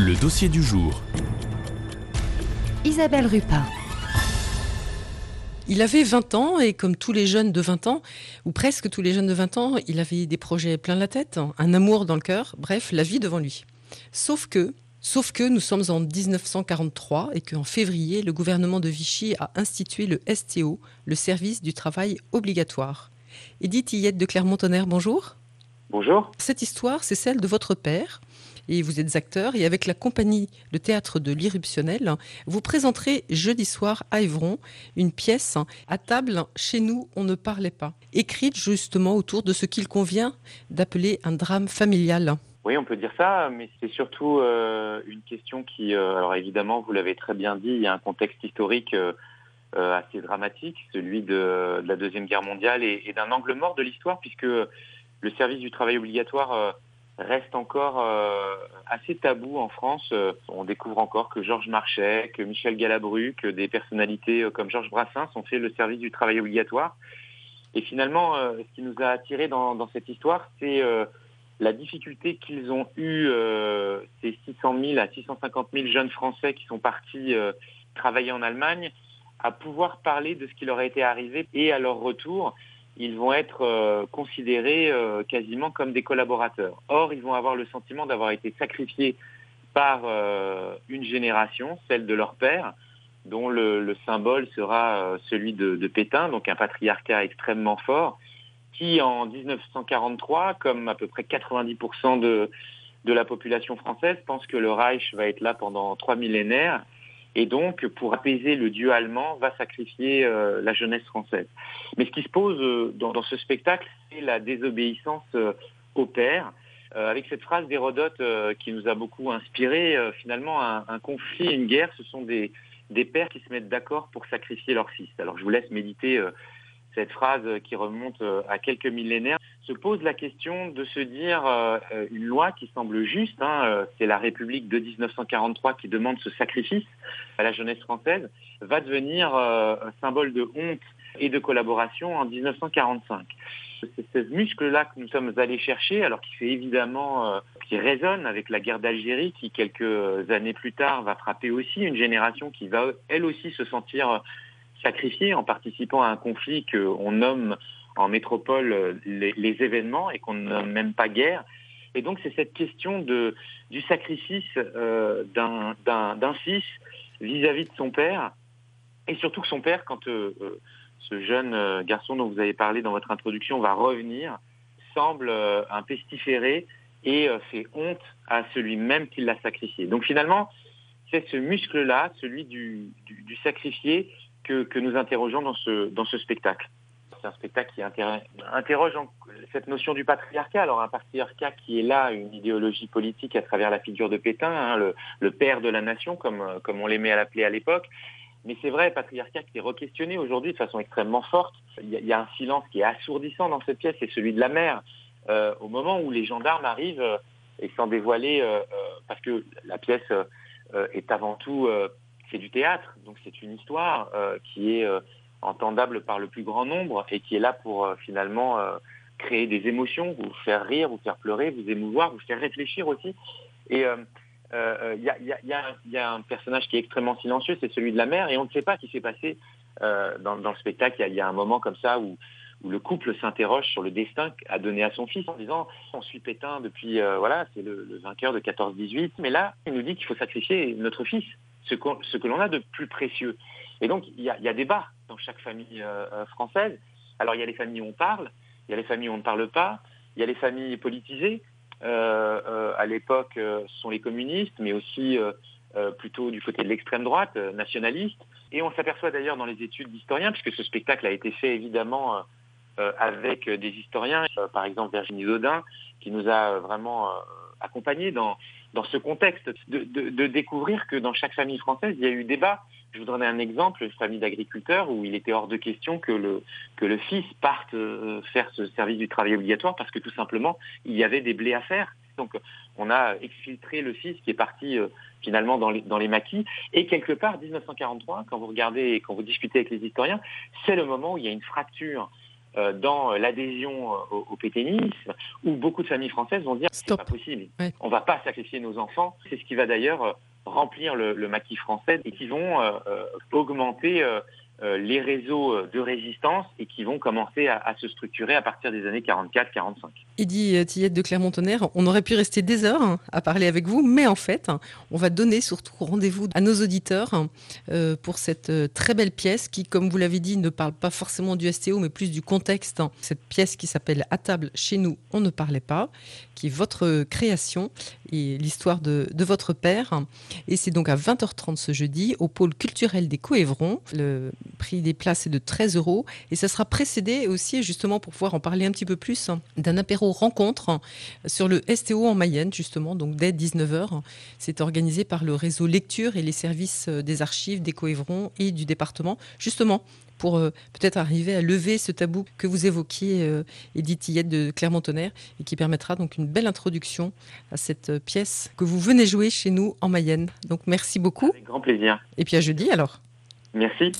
Le dossier du jour. Isabelle Rupin. Il avait 20 ans et comme tous les jeunes de 20 ans, ou presque tous les jeunes de 20 ans, il avait des projets plein la tête, un amour dans le cœur, bref, la vie devant lui. Sauf que, sauf que nous sommes en 1943 et qu'en février, le gouvernement de Vichy a institué le STO, le service du travail obligatoire. Edith Yette de Clermont-Tonnerre, bonjour. Bonjour. Cette histoire, c'est celle de votre père, et vous êtes acteur. Et avec la compagnie Le Théâtre de l'Irruptionnel, vous présenterez jeudi soir à Évron une pièce à table Chez nous, on ne parlait pas, écrite justement autour de ce qu'il convient d'appeler un drame familial. Oui, on peut dire ça, mais c'est surtout euh, une question qui, euh, alors évidemment, vous l'avez très bien dit, il y a un contexte historique euh, assez dramatique, celui de, la Deuxième Guerre mondiale et, d'un angle mort de l'histoire, puisque le service du travail obligatoire reste encore euh, assez tabou en France. Euh, on découvre encore que Georges Marchais, que Michel Galabru, que des personnalités comme Georges Brassens ont fait le service du travail obligatoire. Et finalement, ce qui nous a attirés dans, cette histoire, c'est la difficulté qu'ils ont eu, ces 600 000 à 650 000 jeunes Français qui sont partis travailler en Allemagne, à pouvoir parler de ce qui leur a été arrivé et à leur retour ils vont être euh, considérés euh, quasiment comme des collaborateurs. Or, ils vont avoir le sentiment d'avoir été sacrifiés par euh, une génération, celle de leur père, dont le, symbole sera celui de, Pétain, donc un patriarcat extrêmement fort, qui en 1943, comme à peu près 90% de, de la population française, pense que le Reich va être là pendant trois millénaires et donc, pour apaiser le dieu allemand, va sacrifier euh, la jeunesse française. Mais ce qui se pose euh, dans, ce spectacle, c'est la désobéissance euh, au père, avec cette phrase d'Hérodote qui nous a beaucoup inspiré. finalement, un, conflit, une guerre, ce sont des, des pères qui se mettent d'accord pour sacrifier leur fils. Alors, je vous laisse méditer cette phrase qui remonte à quelques millénaires se pose la question de se dire euh, une loi qui semble juste, hein, euh, c'est la République de 1943 qui demande ce sacrifice à la jeunesse française, va devenir euh, un symbole de honte et de collaboration en 1945. C'est ce muscle-là que nous sommes allés chercher, alors qui fait évidemment, qui résonne avec la guerre d'Algérie, qui quelques années plus tard va frapper aussi une génération qui va elle aussi se sentir sacrifiée en participant à un conflit qu'on nomme en métropole euh, les, événements et qu'on ne même pas guerre. Et donc c'est cette question de, du sacrifice euh, d'un fils vis-à-vis de son père, et surtout que son père, quand euh, ce jeune garçon dont vous avez parlé dans votre introduction va revenir, semble un pestiféré et fait honte à celui même qui l'a sacrifié. Donc finalement, c'est ce muscle-là, celui du, du, sacrifié, que, que, nous interrogeons dans ce, dans ce spectacle c'est un spectacle qui interroge cette notion du patriarcat. Alors un patriarcat qui est là, une idéologie politique à travers la figure de Pétain, hein, le, père de la nation, comme, comme on l'aimait à l'appeler à l'époque. Mais c'est vrai, patriarcat qui est re-questionné aujourd'hui de façon extrêmement forte. Il y, a, un silence qui est assourdissant dans cette pièce, c'est celui de la mère. Euh, au moment où les gendarmes arrivent euh, et sans dévoiler, euh, parce que la pièce est avant tout, c'est du théâtre, donc c'est une histoire qui est entendable par le plus grand nombre et qui est là pour euh, finalement euh, créer des émotions, vous faire rire, vous faire pleurer, vous émouvoir, vous faire réfléchir aussi. Et il y, a, un personnage qui est extrêmement silencieux, c'est celui de la mère, et on ne sait pas ce qui s'est passé euh, dans, le spectacle. Il y, a un moment comme ça où, le couple s'interroge sur le destin qu'a donné à son fils en disant on suit Pétain depuis voilà c'est le, vainqueur de 14-18 mais là il nous dit qu'il faut sacrifier notre fils ce que l'on a de plus précieux et donc, il y a, débat dans chaque famille euh, euh, française. Alors, il y a les familles où on parle, il y a les familles où on ne parle pas, il y a les familles politisées. Euh, à l'époque, ce sont les communistes, mais aussi plutôt du côté de l'extrême droite, nationaliste. Et on s'aperçoit d'ailleurs dans les études d'historiens, puisque ce spectacle a été fait évidemment avec des historiens, par exemple Virginie Dodin, qui nous a vraiment accompagnés dans, ce contexte, de, de, découvrir que dans chaque famille française, il y a eu débat je vous donner un exemple, une famille d'agriculteurs où il était hors de question que le, que le fils parte euh, faire ce service du travail obligatoire parce que tout simplement, il y avait des blés à faire. Donc, on a exfiltré le fils qui est parti euh, finalement dans les, dans les maquis. Et quelque part, 1943, quand vous regardez et quand vous discutez avec les historiens, c'est le moment où il y a une fracture dans l'adhésion au, pétainisme, où beaucoup de familles françaises vont dire c'est pas possible, on on va pas sacrifier nos enfants. C'est ce qui va d'ailleurs remplir le, maquis français et qui vont augmenter euh, les réseaux euh, de résistance et qui vont commencer à, se structurer à partir des années 44-45. Euh, Tillette de Clermont-Tonnerre, on aurait pu rester des heures hein, à parler avec vous, mais en fait, on va donner surtout rendez-vous à nos auditeurs pour cette très belle pièce qui, comme vous l'avez dit, ne parle pas forcément du STO, mais plus du contexte. Cette pièce qui s'appelle À table chez nous, on ne parlait pas, qui est votre création et l'histoire de, de, votre père. Et c'est donc à 20h30 ce jeudi au pôle culturel des Coévrons. Le prix des places est de 13 euros. Et ça sera précédé aussi, justement, pour pouvoir en parler un petit peu plus, d'un apéro rencontre sur le STO en Mayenne, justement, donc dès 19h. C'est organisé par le réseau Lecture et les services des archives des Coévrons et du département, justement pour euh, peut-être arriver à lever ce tabou que vous évoquiez, euh, Edith Tillette de Clermont-Tonnerre, et qui permettra donc une belle introduction à cette euh, pièce que vous venez jouer chez nous en Mayenne. Donc merci beaucoup. Avec grand plaisir. Et puis à jeudi alors. Merci.